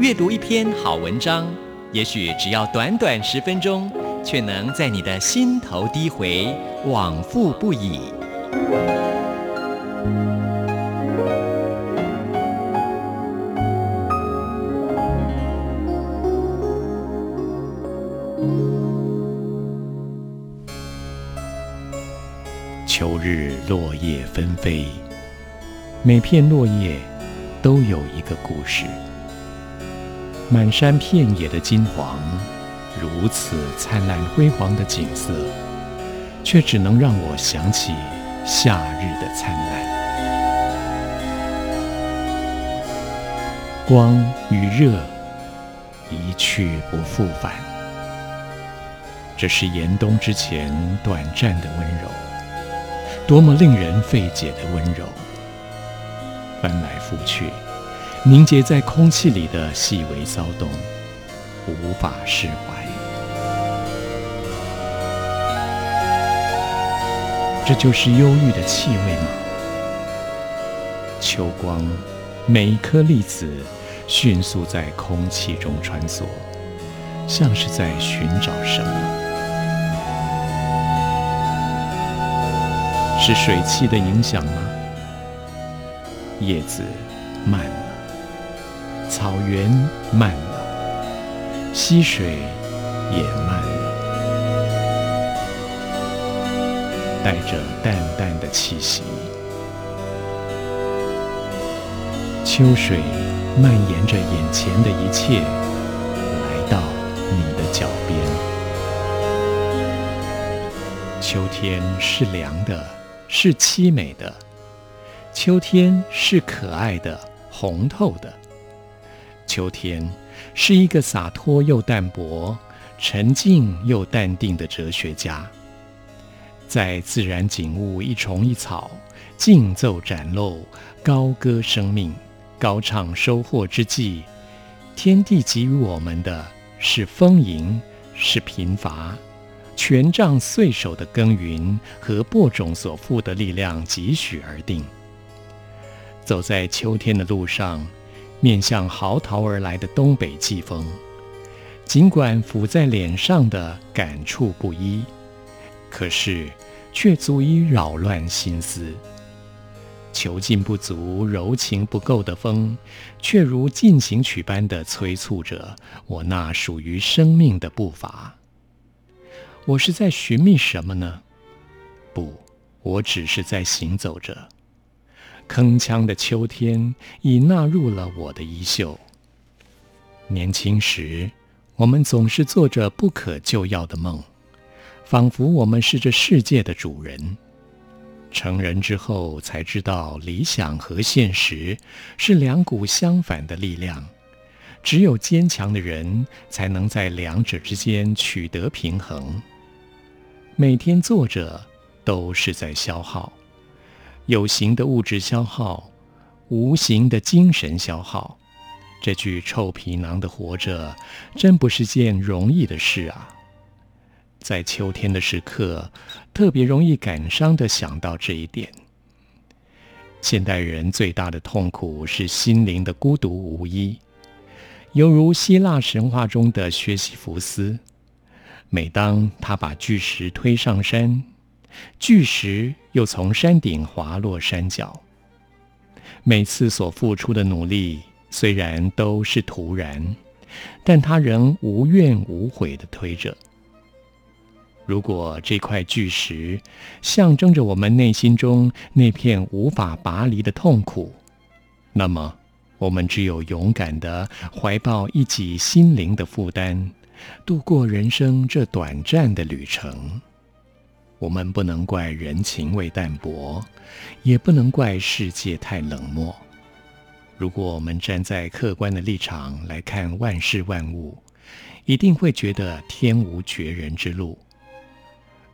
阅读一篇好文章，也许只要短短十分钟，却能在你的心头低回，往复不已。秋日落叶纷飞，每片落叶都有一个故事。满山遍野的金黄，如此灿烂辉煌的景色，却只能让我想起夏日的灿烂。光与热一去不复返，这是严冬之前短暂的温柔。多么令人费解的温柔，翻来覆去，凝结在空气里的细微骚动，无法释怀。这就是忧郁的气味吗？秋光，每一颗粒子迅速在空气中穿梭，像是在寻找什么。是水汽的影响吗？叶子慢了，草原慢了，溪水也慢了，带着淡淡的气息。秋水蔓延着眼前的一切，来到你的脚边。秋天是凉的。是凄美的，秋天是可爱的，红透的。秋天是一个洒脱又淡泊、沉静又淡定的哲学家，在自然景物一虫一草、竞奏展露、高歌生命、高唱收获之际，天地给予我们的是丰盈，是贫乏。权杖岁首的耕耘和播种所赋的力量几许而定。走在秋天的路上，面向嚎啕而来的东北季风，尽管抚在脸上的感触不一，可是却足以扰乱心思。遒劲不足、柔情不够的风，却如进行曲般的催促着我那属于生命的步伐。我是在寻觅什么呢？不，我只是在行走着。铿锵的秋天已纳入了我的衣袖。年轻时，我们总是做着不可救药的梦，仿佛我们是这世界的主人。成人之后，才知道理想和现实是两股相反的力量，只有坚强的人才能在两者之间取得平衡。每天坐着都是在消耗，有形的物质消耗，无形的精神消耗。这具臭皮囊的活着，真不是件容易的事啊！在秋天的时刻，特别容易感伤地想到这一点。现代人最大的痛苦是心灵的孤独无依，犹如希腊神话中的薛西弗斯。每当他把巨石推上山，巨石又从山顶滑落山脚。每次所付出的努力虽然都是徒然，但他仍无怨无悔地推着。如果这块巨石象征着我们内心中那片无法拔离的痛苦，那么我们只有勇敢地怀抱一己心灵的负担。度过人生这短暂的旅程，我们不能怪人情味淡薄，也不能怪世界太冷漠。如果我们站在客观的立场来看万事万物，一定会觉得天无绝人之路。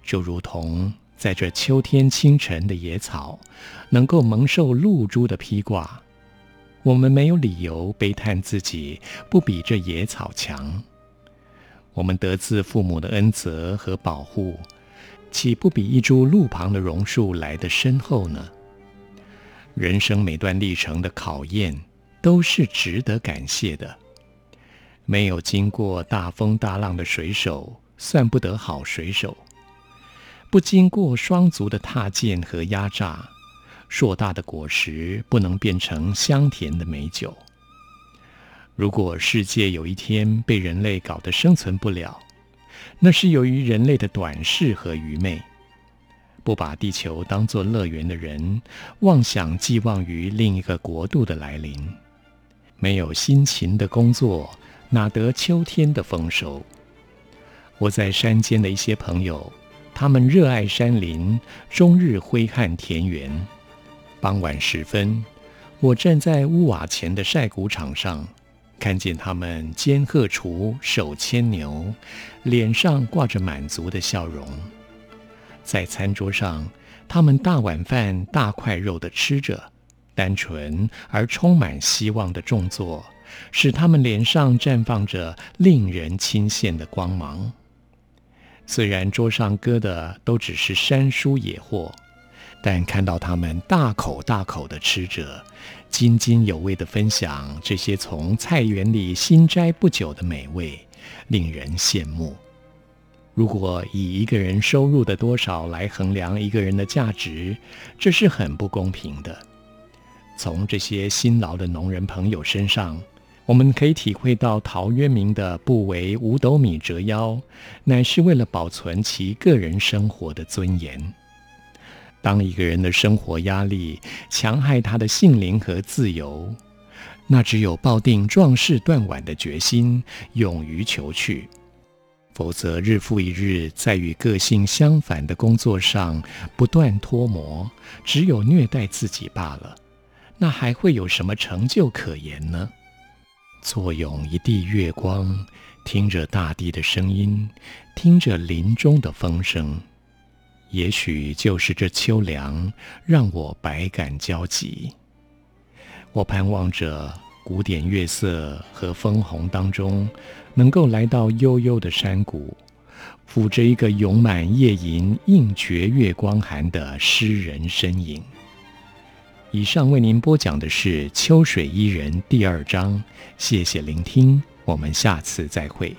就如同在这秋天清晨的野草，能够蒙受露珠的披挂，我们没有理由悲叹自己不比这野草强。我们得自父母的恩泽和保护，岂不比一株路旁的榕树来得深厚呢？人生每段历程的考验都是值得感谢的。没有经过大风大浪的水手算不得好水手，不经过双足的踏践和压榨，硕大的果实不能变成香甜的美酒。如果世界有一天被人类搞得生存不了，那是由于人类的短视和愚昧。不把地球当作乐园的人，妄想寄望于另一个国度的来临。没有辛勤的工作，哪得秋天的丰收？我在山间的一些朋友，他们热爱山林，终日挥汗田园。傍晚时分，我站在屋瓦前的晒谷场上，看见他们肩荷锄，手牵牛，脸上挂着满足的笑容。在餐桌上，他们大碗饭、大块肉地吃着，单纯而充满希望的重作，使他们脸上绽放着令人钦羡的光芒。虽然桌上搁的都只是山蔬野货，但看到他们大口大口地吃着，津津有味地分享这些从菜园里新摘不久的美味，令人羡慕。如果以一个人收入的多少来衡量一个人的价值，这是很不公平的。从这些辛劳的农人朋友身上，我们可以体会到陶渊明的“不为五斗米折腰”，乃是为了保存其个人生活的尊严。当一个人的生活压力强害他的性灵和自由，那只有抱定壮士断腕的决心，勇于求去。否则，日复一日在与个性相反的工作上不断脱模，只有虐待自己罢了。那还会有什么成就可言呢？坐拥一地月光，听着大地的声音，听着林中的风声，也许就是这秋凉让我百感交集。我盼望着。古典月色和枫红当中，能够来到悠悠的山谷，抚着一个咏满夜吟应觉月光寒的诗人身影。以上为您播讲的是《秋水伊人》第二章，谢谢聆听，我们下次再会。